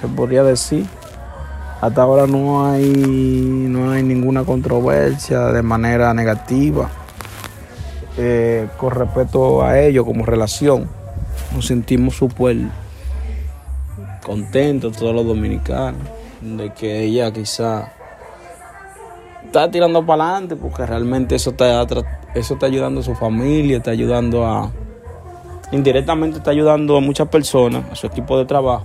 Se podría decir. Hasta ahora no hay, no hay ninguna controversia de manera negativa eh, con respecto a ello como relación. Nos sentimos súper contentos todos los dominicanos de que ella quizá está tirando para adelante porque realmente eso está, eso está ayudando a su familia, está ayudando a... Indirectamente está ayudando a muchas personas, a su equipo de trabajo.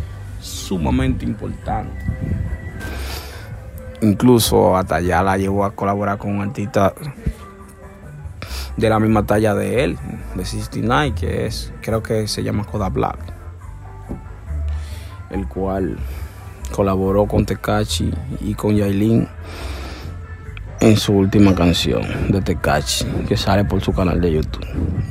sumamente importante. Incluso hasta ya la llevó a colaborar con un artista de la misma talla de él, de 69, que es, creo que se llama Coda Black, el cual colaboró con Tecachi y con Yailin en su última canción de Tecachi, que sale por su canal de YouTube.